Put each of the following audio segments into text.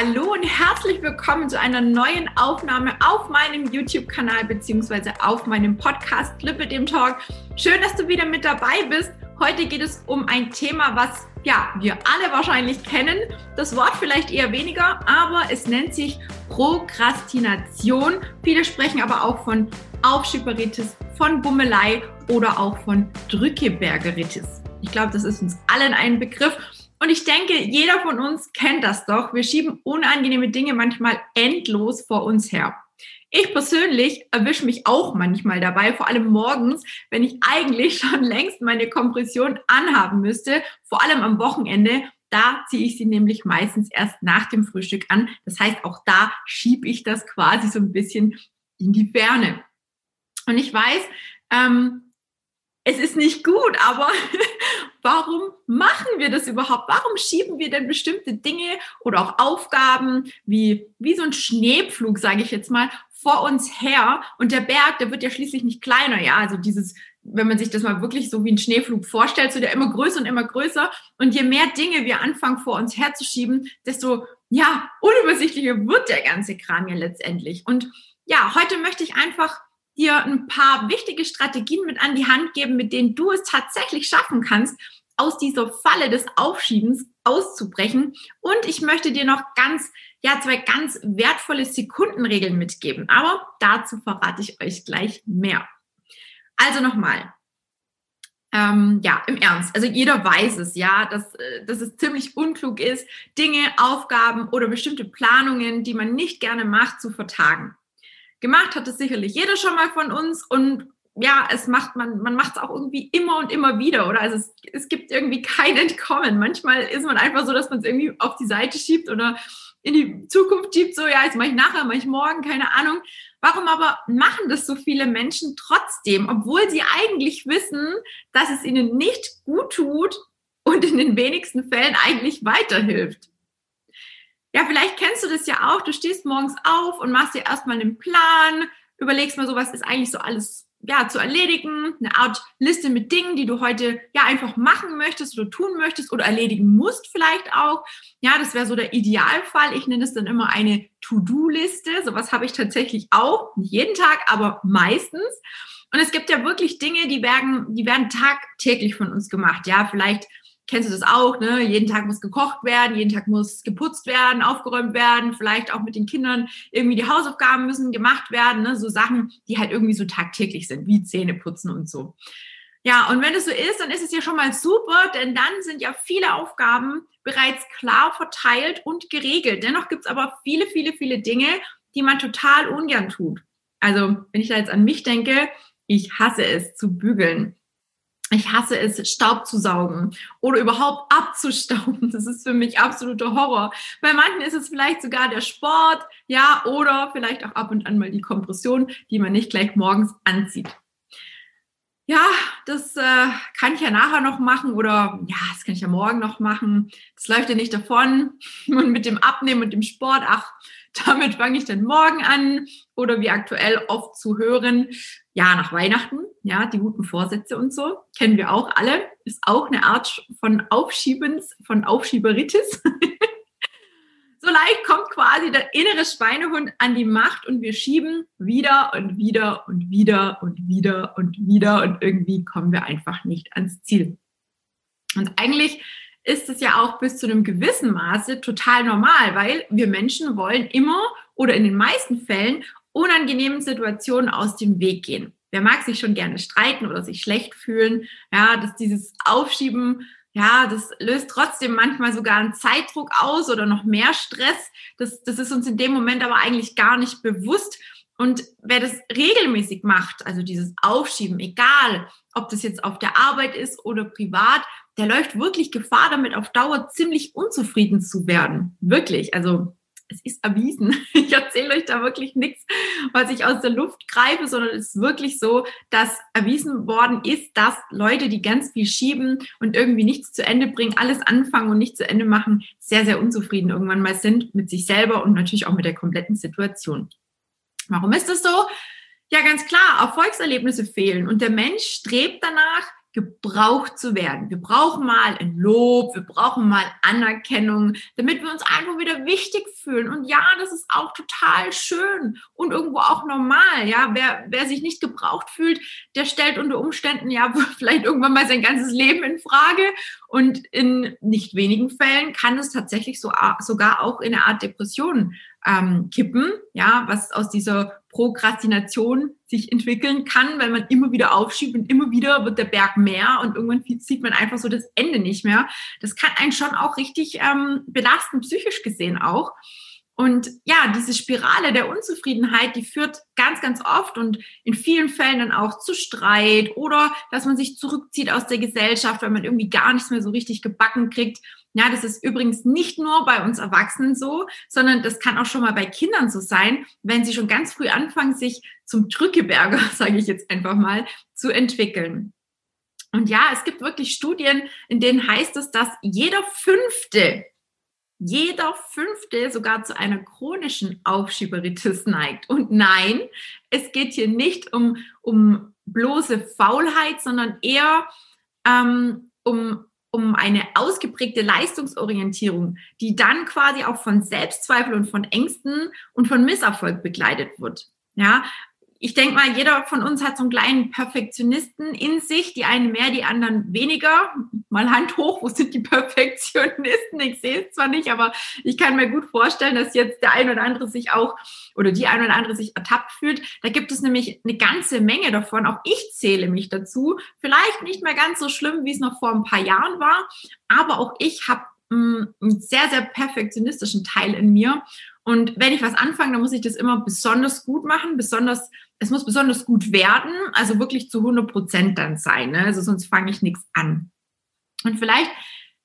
Hallo und herzlich willkommen zu einer neuen Aufnahme auf meinem YouTube-Kanal beziehungsweise auf meinem Podcast Lippe dem Talk. Schön, dass du wieder mit dabei bist. Heute geht es um ein Thema, was ja wir alle wahrscheinlich kennen. Das Wort vielleicht eher weniger, aber es nennt sich Prokrastination. Viele sprechen aber auch von Aufschieberitis, von Bummelei oder auch von Drückebergeritis. Ich glaube, das ist uns allen ein Begriff. Und ich denke, jeder von uns kennt das doch. Wir schieben unangenehme Dinge manchmal endlos vor uns her. Ich persönlich erwische mich auch manchmal dabei, vor allem morgens, wenn ich eigentlich schon längst meine Kompression anhaben müsste, vor allem am Wochenende. Da ziehe ich sie nämlich meistens erst nach dem Frühstück an. Das heißt, auch da schiebe ich das quasi so ein bisschen in die Ferne. Und ich weiß, ähm, es ist nicht gut, aber warum machen wir das überhaupt? Warum schieben wir denn bestimmte Dinge oder auch Aufgaben wie, wie so ein Schneepflug, sage ich jetzt mal, vor uns her? Und der Berg, der wird ja schließlich nicht kleiner, ja, also dieses wenn man sich das mal wirklich so wie ein Schneeflug vorstellt, so der immer größer und immer größer. Und je mehr Dinge wir anfangen vor uns herzuschieben, desto ja, unübersichtlicher wird der ganze Kram ja letztendlich. Und ja, heute möchte ich einfach dir ein paar wichtige Strategien mit an die Hand geben, mit denen du es tatsächlich schaffen kannst, aus dieser Falle des Aufschiebens auszubrechen. Und ich möchte dir noch ganz, ja, zwei ganz wertvolle Sekundenregeln mitgeben. Aber dazu verrate ich euch gleich mehr. Also nochmal. Ähm, ja, im Ernst. Also jeder weiß es, ja, dass, äh, dass es ziemlich unklug ist, Dinge, Aufgaben oder bestimmte Planungen, die man nicht gerne macht, zu vertagen. Gemacht hat es sicherlich jeder schon mal von uns und ja, es macht man, man macht es auch irgendwie immer und immer wieder, oder? Also es, es gibt irgendwie kein Entkommen. Manchmal ist man einfach so, dass man es irgendwie auf die Seite schiebt oder in die Zukunft schiebt, so, ja, jetzt mache ich nachher, mache ich morgen, keine Ahnung. Warum aber machen das so viele Menschen trotzdem, obwohl sie eigentlich wissen, dass es ihnen nicht gut tut und in den wenigsten Fällen eigentlich weiterhilft? Ja, vielleicht kennst du das ja auch. Du stehst morgens auf und machst dir erstmal einen Plan, überlegst mal so, was ist eigentlich so alles ja, zu erledigen, eine Art Liste mit Dingen, die du heute ja einfach machen möchtest oder tun möchtest oder erledigen musst vielleicht auch. Ja, das wäre so der Idealfall. Ich nenne es dann immer eine To-Do-Liste. Sowas habe ich tatsächlich auch, nicht jeden Tag, aber meistens. Und es gibt ja wirklich Dinge, die werden, die werden tagtäglich von uns gemacht. Ja, vielleicht kennst du das auch, ne? Jeden Tag muss gekocht werden, jeden Tag muss geputzt werden, aufgeräumt werden, vielleicht auch mit den Kindern irgendwie die Hausaufgaben müssen gemacht werden, ne? So Sachen, die halt irgendwie so tagtäglich sind, wie Zähne putzen und so. Ja, und wenn es so ist, dann ist es ja schon mal super, denn dann sind ja viele Aufgaben bereits klar verteilt und geregelt. Dennoch gibt es aber viele, viele, viele Dinge, die man total ungern tut. Also, wenn ich da jetzt an mich denke, ich hasse es zu bügeln. Ich hasse es, Staub zu saugen oder überhaupt abzustauben. Das ist für mich absoluter Horror. Bei manchen ist es vielleicht sogar der Sport, ja, oder vielleicht auch ab und an mal die Kompression, die man nicht gleich morgens anzieht. Ja, das äh, kann ich ja nachher noch machen oder ja, das kann ich ja morgen noch machen. Das läuft ja nicht davon. Und mit dem Abnehmen und dem Sport, ach, damit fange ich dann morgen an oder wie aktuell oft zu hören, ja, nach Weihnachten, ja, die guten Vorsätze und so, kennen wir auch alle, ist auch eine Art von Aufschiebens, von Aufschieberitis. so leicht kommt quasi der innere Schweinehund an die Macht und wir schieben wieder und wieder und wieder und wieder und wieder und irgendwie kommen wir einfach nicht ans Ziel. Und eigentlich ist es ja auch bis zu einem gewissen Maße total normal, weil wir Menschen wollen immer oder in den meisten Fällen unangenehmen Situationen aus dem Weg gehen. Wer mag sich schon gerne streiten oder sich schlecht fühlen? Ja, dass dieses Aufschieben, ja, das löst trotzdem manchmal sogar einen Zeitdruck aus oder noch mehr Stress. Das, das ist uns in dem Moment aber eigentlich gar nicht bewusst. Und wer das regelmäßig macht, also dieses Aufschieben, egal ob das jetzt auf der Arbeit ist oder privat, der läuft wirklich Gefahr, damit auf Dauer ziemlich unzufrieden zu werden. Wirklich. Also es ist erwiesen. Ich erzähle euch da wirklich nichts, was ich aus der Luft greife, sondern es ist wirklich so, dass erwiesen worden ist, dass Leute, die ganz viel schieben und irgendwie nichts zu Ende bringen, alles anfangen und nicht zu Ende machen, sehr, sehr unzufrieden irgendwann mal sind mit sich selber und natürlich auch mit der kompletten Situation. Warum ist das so? Ja, ganz klar, Erfolgserlebnisse fehlen und der Mensch strebt danach, gebraucht zu werden. Wir brauchen mal ein Lob, wir brauchen mal Anerkennung, damit wir uns einfach wieder wichtig fühlen. Und ja, das ist auch total schön und irgendwo auch normal. Ja, wer, wer sich nicht gebraucht fühlt, der stellt unter Umständen ja vielleicht irgendwann mal sein ganzes Leben in Frage. Und in nicht wenigen Fällen kann es tatsächlich so, sogar auch in eine Art Depression ähm, kippen, ja, was aus dieser Prokrastination sich entwickeln kann, weil man immer wieder aufschiebt und immer wieder wird der Berg mehr und irgendwann sieht man einfach so das Ende nicht mehr. Das kann einen schon auch richtig ähm, belasten, psychisch gesehen auch. Und ja, diese Spirale der Unzufriedenheit, die führt ganz, ganz oft und in vielen Fällen dann auch zu Streit oder dass man sich zurückzieht aus der Gesellschaft, weil man irgendwie gar nichts mehr so richtig gebacken kriegt. Ja, das ist übrigens nicht nur bei uns Erwachsenen so, sondern das kann auch schon mal bei Kindern so sein, wenn sie schon ganz früh anfangen, sich zum Drückeberger, sage ich jetzt einfach mal, zu entwickeln. Und ja, es gibt wirklich Studien, in denen heißt es, dass jeder fünfte jeder fünfte sogar zu einer chronischen Aufschieberitis neigt. Und nein, es geht hier nicht um, um bloße Faulheit, sondern eher ähm, um, um eine ausgeprägte Leistungsorientierung, die dann quasi auch von Selbstzweifel und von Ängsten und von Misserfolg begleitet wird. Ja, ich denke mal, jeder von uns hat so einen kleinen Perfektionisten in sich, die einen mehr, die anderen weniger. Mal Hand hoch, wo sind die Perfektionisten? Ich sehe es zwar nicht, aber ich kann mir gut vorstellen, dass jetzt der ein oder andere sich auch oder die ein oder andere sich ertappt fühlt. Da gibt es nämlich eine ganze Menge davon. Auch ich zähle mich dazu. Vielleicht nicht mehr ganz so schlimm, wie es noch vor ein paar Jahren war, aber auch ich habe mm, einen sehr, sehr perfektionistischen Teil in mir. Und wenn ich was anfange, dann muss ich das immer besonders gut machen, besonders es muss besonders gut werden, also wirklich zu 100 Prozent dann sein, ne? also sonst fange ich nichts an. Und vielleicht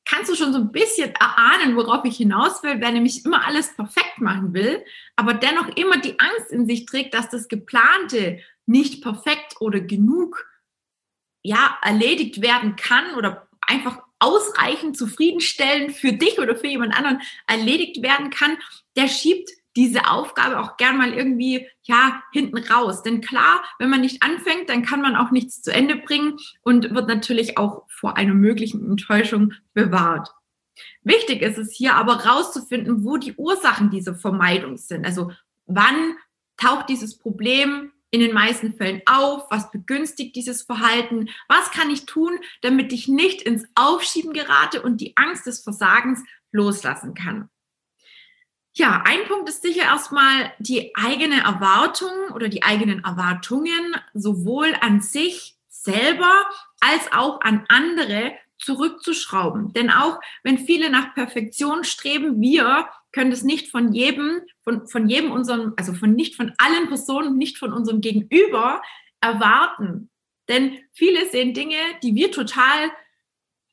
kannst du schon so ein bisschen erahnen, worauf ich hinaus will, wer nämlich immer alles perfekt machen will, aber dennoch immer die Angst in sich trägt, dass das Geplante nicht perfekt oder genug ja, erledigt werden kann oder einfach ausreichend zufriedenstellend für dich oder für jemand anderen erledigt werden kann, der schiebt diese Aufgabe auch gern mal irgendwie, ja, hinten raus. Denn klar, wenn man nicht anfängt, dann kann man auch nichts zu Ende bringen und wird natürlich auch vor einer möglichen Enttäuschung bewahrt. Wichtig ist es hier aber rauszufinden, wo die Ursachen dieser Vermeidung sind. Also wann taucht dieses Problem in den meisten Fällen auf? Was begünstigt dieses Verhalten? Was kann ich tun, damit ich nicht ins Aufschieben gerate und die Angst des Versagens loslassen kann? Ja, ein Punkt ist sicher erstmal die eigene Erwartung oder die eigenen Erwartungen sowohl an sich selber als auch an andere zurückzuschrauben. Denn auch wenn viele nach Perfektion streben, wir können das nicht von jedem, von, von jedem unserem, also von nicht von allen Personen, nicht von unserem Gegenüber erwarten. Denn viele sehen Dinge, die wir total,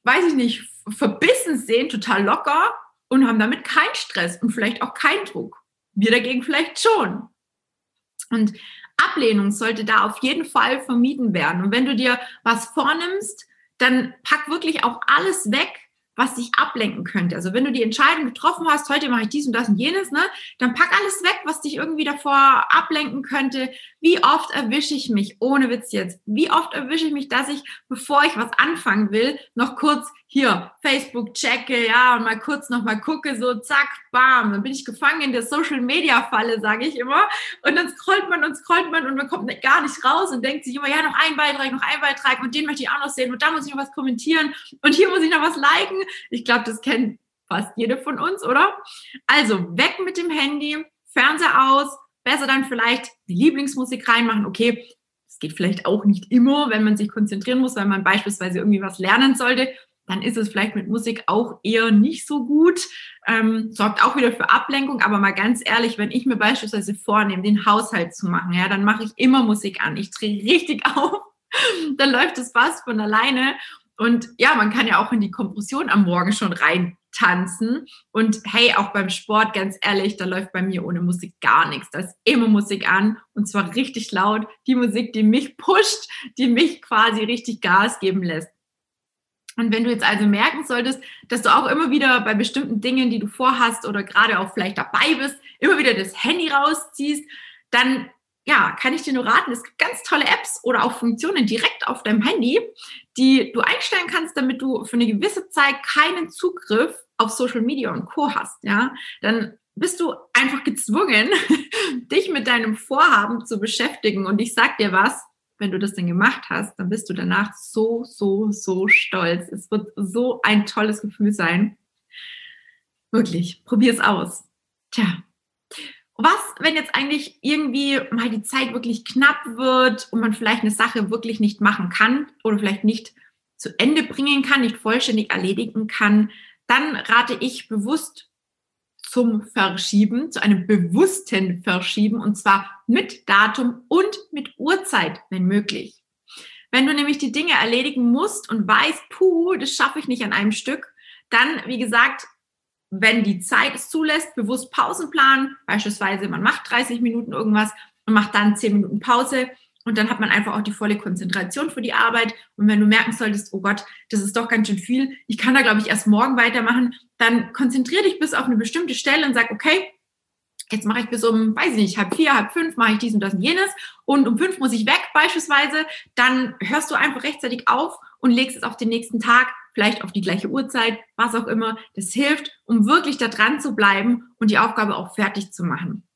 weiß ich nicht, verbissen sehen, total locker und haben damit keinen Stress und vielleicht auch keinen Druck. Wir dagegen vielleicht schon. Und Ablehnung sollte da auf jeden Fall vermieden werden. Und wenn du dir was vornimmst, dann pack wirklich auch alles weg, was dich ablenken könnte. Also wenn du die Entscheidung getroffen hast, heute mache ich dies und das und jenes, ne, dann pack alles weg, was dich irgendwie davor ablenken könnte. Wie oft erwische ich mich, ohne Witz jetzt, wie oft erwische ich mich, dass ich, bevor ich was anfangen will, noch kurz hier Facebook checke, ja, und mal kurz noch mal gucke, so zack, bam, dann bin ich gefangen in der Social Media Falle, sage ich immer. Und dann scrollt man und scrollt man und man kommt gar nicht raus und denkt sich immer, ja, noch ein Beitrag, noch ein Beitrag und den möchte ich auch noch sehen und da muss ich noch was kommentieren und hier muss ich noch was liken. Ich glaube, das kennt fast jede von uns, oder? Also weg mit dem Handy, Fernseher aus, besser dann vielleicht die Lieblingsmusik reinmachen. Okay, das geht vielleicht auch nicht immer, wenn man sich konzentrieren muss, weil man beispielsweise irgendwie was lernen sollte dann ist es vielleicht mit Musik auch eher nicht so gut. Ähm, sorgt auch wieder für Ablenkung, aber mal ganz ehrlich, wenn ich mir beispielsweise vornehme, den Haushalt zu machen, ja, dann mache ich immer Musik an. Ich drehe richtig auf, dann läuft es fast von alleine. Und ja, man kann ja auch in die Kompression am Morgen schon rein tanzen. Und hey, auch beim Sport, ganz ehrlich, da läuft bei mir ohne Musik gar nichts. Da ist immer Musik an und zwar richtig laut. Die Musik, die mich pusht, die mich quasi richtig Gas geben lässt. Und wenn du jetzt also merken solltest, dass du auch immer wieder bei bestimmten Dingen, die du vorhast oder gerade auch vielleicht dabei bist, immer wieder das Handy rausziehst, dann ja, kann ich dir nur raten, es gibt ganz tolle Apps oder auch Funktionen direkt auf deinem Handy, die du einstellen kannst, damit du für eine gewisse Zeit keinen Zugriff auf Social Media und Co. hast, ja. Dann bist du einfach gezwungen, dich mit deinem Vorhaben zu beschäftigen. Und ich sag dir was, wenn du das denn gemacht hast, dann bist du danach so, so, so stolz. Es wird so ein tolles Gefühl sein. Wirklich, probier es aus. Tja, was, wenn jetzt eigentlich irgendwie mal die Zeit wirklich knapp wird und man vielleicht eine Sache wirklich nicht machen kann oder vielleicht nicht zu Ende bringen kann, nicht vollständig erledigen kann, dann rate ich bewusst zum Verschieben, zu einem bewussten Verschieben und zwar mit Datum und mit Uhrzeit, wenn möglich. Wenn du nämlich die Dinge erledigen musst und weißt, puh, das schaffe ich nicht an einem Stück, dann, wie gesagt, wenn die Zeit es zulässt, bewusst Pausen planen. Beispielsweise, man macht 30 Minuten irgendwas und macht dann 10 Minuten Pause. Und dann hat man einfach auch die volle Konzentration für die Arbeit. Und wenn du merken solltest, oh Gott, das ist doch ganz schön viel, ich kann da, glaube ich, erst morgen weitermachen, dann konzentriere dich bis auf eine bestimmte Stelle und sag, okay, jetzt mache ich bis um, weiß ich nicht, halb vier, halb fünf mache ich dies und das und jenes und um fünf muss ich weg beispielsweise, dann hörst du einfach rechtzeitig auf und legst es auf den nächsten Tag vielleicht auf die gleiche Uhrzeit, was auch immer. Das hilft, um wirklich da dran zu bleiben und die Aufgabe auch fertig zu machen.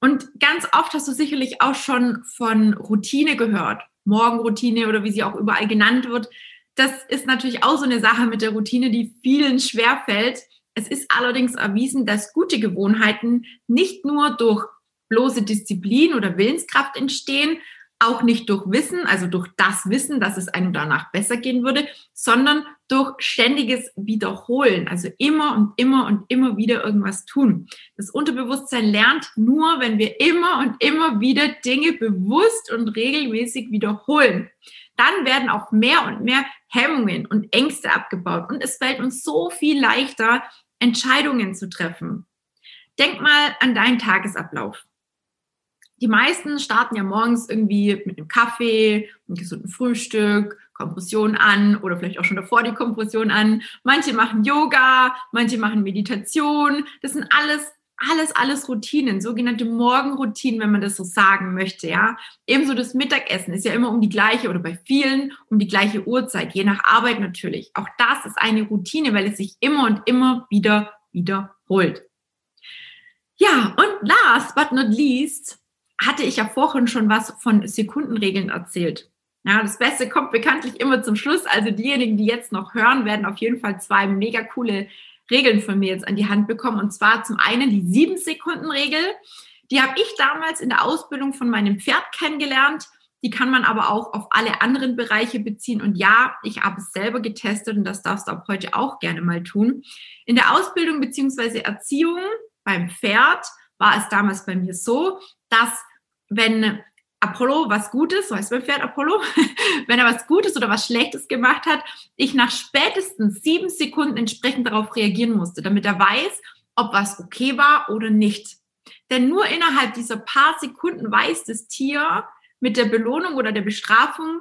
Und ganz oft hast du sicherlich auch schon von Routine gehört. Morgenroutine oder wie sie auch überall genannt wird. Das ist natürlich auch so eine Sache mit der Routine, die vielen schwerfällt. Es ist allerdings erwiesen, dass gute Gewohnheiten nicht nur durch bloße Disziplin oder Willenskraft entstehen, auch nicht durch Wissen, also durch das Wissen, dass es einem danach besser gehen würde, sondern durch ständiges Wiederholen, also immer und immer und immer wieder irgendwas tun. Das Unterbewusstsein lernt nur, wenn wir immer und immer wieder Dinge bewusst und regelmäßig wiederholen. Dann werden auch mehr und mehr Hemmungen und Ängste abgebaut und es fällt uns so viel leichter, Entscheidungen zu treffen. Denk mal an deinen Tagesablauf die meisten starten ja morgens irgendwie mit einem Kaffee, einem gesunden Frühstück, Kompression an oder vielleicht auch schon davor die Kompression an. Manche machen Yoga, manche machen Meditation. Das sind alles alles, alles Routinen, sogenannte Morgenroutinen, wenn man das so sagen möchte, ja. Ebenso das Mittagessen ist ja immer um die gleiche oder bei vielen um die gleiche Uhrzeit, je nach Arbeit natürlich. Auch das ist eine Routine, weil es sich immer und immer wieder wiederholt. Ja, und last but not least, hatte ich ja vorhin schon was von Sekundenregeln erzählt. Ja, das Beste kommt bekanntlich immer zum Schluss. Also diejenigen, die jetzt noch hören, werden auf jeden Fall zwei mega coole Regeln von mir jetzt an die Hand bekommen. Und zwar zum einen die sieben Sekunden Regel. Die habe ich damals in der Ausbildung von meinem Pferd kennengelernt. Die kann man aber auch auf alle anderen Bereiche beziehen. Und ja, ich habe es selber getestet und das darfst du auch heute auch gerne mal tun. In der Ausbildung beziehungsweise Erziehung beim Pferd war es damals bei mir so, dass wenn Apollo was Gutes, so heißt mein Pferd Apollo, wenn er was Gutes oder was Schlechtes gemacht hat, ich nach spätestens sieben Sekunden entsprechend darauf reagieren musste, damit er weiß, ob was okay war oder nicht. Denn nur innerhalb dieser paar Sekunden weiß das Tier mit der Belohnung oder der Bestrafung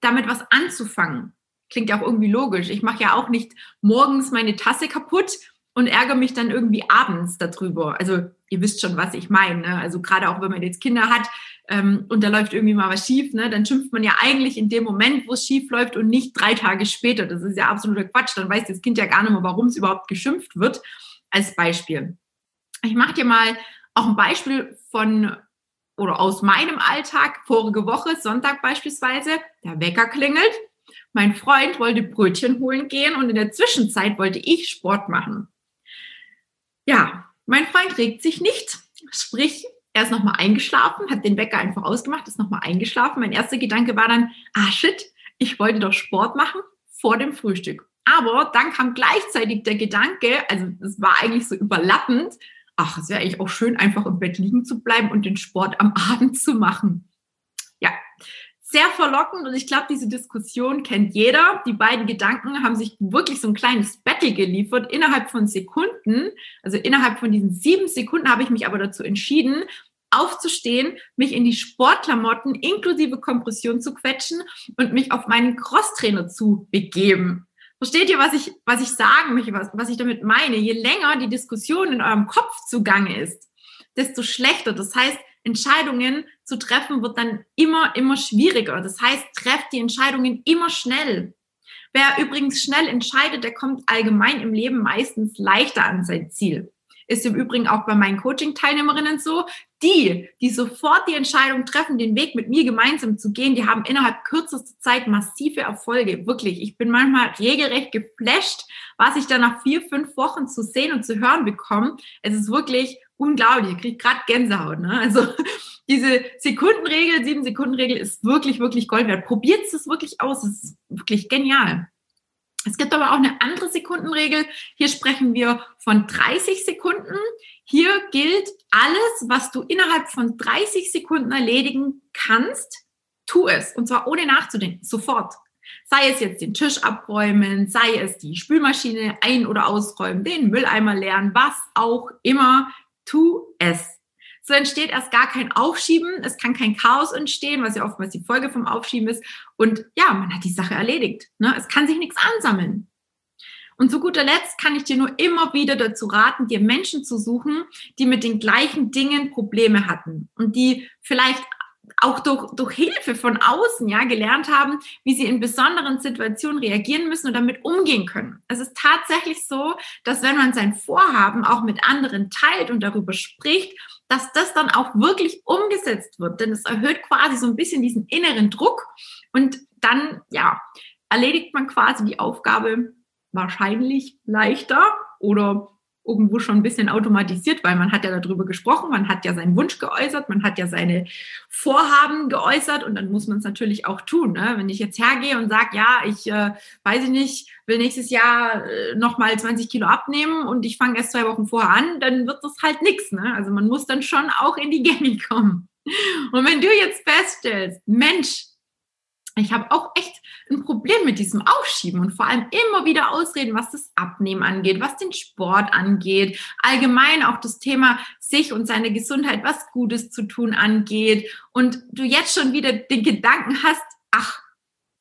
damit was anzufangen. Klingt ja auch irgendwie logisch. Ich mache ja auch nicht morgens meine Tasse kaputt und ärgere mich dann irgendwie abends darüber. Also ihr wisst schon, was ich meine. Ne? Also gerade auch wenn man jetzt Kinder hat ähm, und da läuft irgendwie mal was schief, ne? dann schimpft man ja eigentlich in dem Moment, wo es schief läuft und nicht drei Tage später. Das ist ja absoluter Quatsch. Dann weiß das Kind ja gar nicht mehr, warum es überhaupt geschimpft wird. Als Beispiel. Ich mache dir mal auch ein Beispiel von oder aus meinem Alltag. Vorige Woche, Sonntag beispielsweise, der Wecker klingelt. Mein Freund wollte Brötchen holen gehen und in der Zwischenzeit wollte ich Sport machen. Ja, mein Freund regt sich nicht, sprich, er ist nochmal eingeschlafen, hat den Wecker einfach ausgemacht, ist nochmal eingeschlafen. Mein erster Gedanke war dann, ah shit, ich wollte doch Sport machen vor dem Frühstück. Aber dann kam gleichzeitig der Gedanke, also es war eigentlich so überlappend, ach, es wäre eigentlich auch schön, einfach im Bett liegen zu bleiben und den Sport am Abend zu machen. Sehr verlockend und ich glaube, diese Diskussion kennt jeder. Die beiden Gedanken haben sich wirklich so ein kleines Battle geliefert innerhalb von Sekunden. Also innerhalb von diesen sieben Sekunden habe ich mich aber dazu entschieden, aufzustehen, mich in die Sportklamotten inklusive Kompression zu quetschen und mich auf meinen Crosstrainer zu begeben. Versteht ihr, was ich, was ich sagen möchte, was, was ich damit meine? Je länger die Diskussion in eurem Kopf zugange ist, desto schlechter. Das heißt, Entscheidungen zu treffen wird dann immer, immer schwieriger. Das heißt, trefft die Entscheidungen immer schnell. Wer übrigens schnell entscheidet, der kommt allgemein im Leben meistens leichter an sein Ziel. Ist im Übrigen auch bei meinen Coaching-Teilnehmerinnen so. Die, die sofort die Entscheidung treffen, den Weg mit mir gemeinsam zu gehen, die haben innerhalb kürzester Zeit massive Erfolge. Wirklich. Ich bin manchmal regelrecht geflasht, was ich da nach vier, fünf Wochen zu sehen und zu hören bekomme. Es ist wirklich unglaublich. Ich kriege gerade Gänsehaut. Ne? Also diese Sekundenregel, sieben Sekundenregel ist wirklich, wirklich Gold wert. Probiert es wirklich aus. Es ist wirklich genial. Es gibt aber auch eine andere Sekundenregel. Hier sprechen wir von 30 Sekunden. Hier gilt alles, was du innerhalb von 30 Sekunden erledigen kannst, tu es. Und zwar ohne nachzudenken, sofort. Sei es jetzt den Tisch abräumen, sei es die Spülmaschine ein- oder ausräumen, den Mülleimer leeren, was auch immer, tu es. So entsteht erst gar kein Aufschieben, es kann kein Chaos entstehen, was ja oftmals die Folge vom Aufschieben ist. Und ja, man hat die Sache erledigt. Ne? Es kann sich nichts ansammeln. Und zu guter Letzt kann ich dir nur immer wieder dazu raten, dir Menschen zu suchen, die mit den gleichen Dingen Probleme hatten und die vielleicht auch durch, durch Hilfe von außen ja gelernt haben, wie sie in besonderen Situationen reagieren müssen und damit umgehen können. Es ist tatsächlich so, dass wenn man sein Vorhaben auch mit anderen teilt und darüber spricht, dass das dann auch wirklich umgesetzt wird. Denn es erhöht quasi so ein bisschen diesen inneren Druck und dann, ja, erledigt man quasi die Aufgabe wahrscheinlich leichter oder irgendwo schon ein bisschen automatisiert, weil man hat ja darüber gesprochen, man hat ja seinen Wunsch geäußert, man hat ja seine Vorhaben geäußert und dann muss man es natürlich auch tun. Ne? Wenn ich jetzt hergehe und sage, ja, ich äh, weiß ich nicht, will nächstes Jahr äh, nochmal 20 Kilo abnehmen und ich fange erst zwei Wochen vorher an, dann wird das halt nichts. Ne? Also man muss dann schon auch in die Gänge kommen. Und wenn du jetzt feststellst, Mensch, ich habe auch echt ein Problem mit diesem Aufschieben und vor allem immer wieder Ausreden, was das Abnehmen angeht, was den Sport angeht, allgemein auch das Thema sich und seine Gesundheit, was Gutes zu tun angeht und du jetzt schon wieder den Gedanken hast, ach,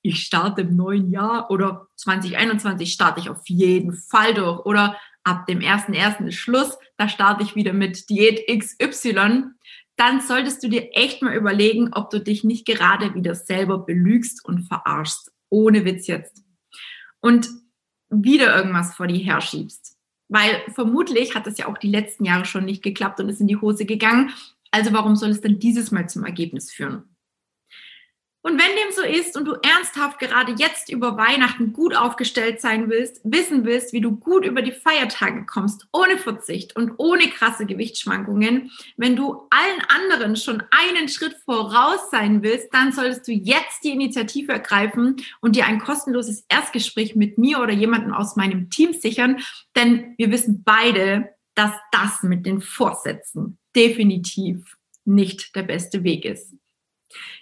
ich starte im neuen Jahr oder 2021 starte ich auf jeden Fall durch oder ab dem 1.1. ist Schluss, da starte ich wieder mit Diät XY, dann solltest du dir echt mal überlegen, ob du dich nicht gerade wieder selber belügst und verarschst. Ohne Witz jetzt. Und wieder irgendwas vor dir herschiebst. Weil vermutlich hat das ja auch die letzten Jahre schon nicht geklappt und ist in die Hose gegangen. Also warum soll es denn dieses Mal zum Ergebnis führen? Und wenn dem so ist und du ernsthaft gerade jetzt über Weihnachten gut aufgestellt sein willst, wissen willst, wie du gut über die Feiertage kommst, ohne Verzicht und ohne krasse Gewichtsschwankungen, wenn du allen anderen schon einen Schritt voraus sein willst, dann solltest du jetzt die Initiative ergreifen und dir ein kostenloses Erstgespräch mit mir oder jemandem aus meinem Team sichern, denn wir wissen beide, dass das mit den Vorsätzen definitiv nicht der beste Weg ist.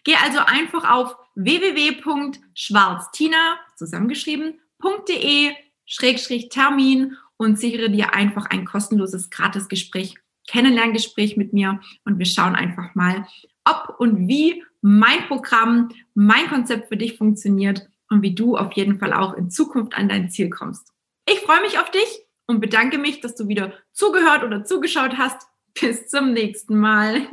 Geh also einfach auf www.schwarztina zusammengeschrieben.de Schrägstrich Termin und sichere dir einfach ein kostenloses Gratisgespräch, Kennenlerngespräch mit mir und wir schauen einfach mal, ob und wie mein Programm, mein Konzept für dich funktioniert und wie du auf jeden Fall auch in Zukunft an dein Ziel kommst. Ich freue mich auf dich und bedanke mich, dass du wieder zugehört oder zugeschaut hast. Bis zum nächsten Mal.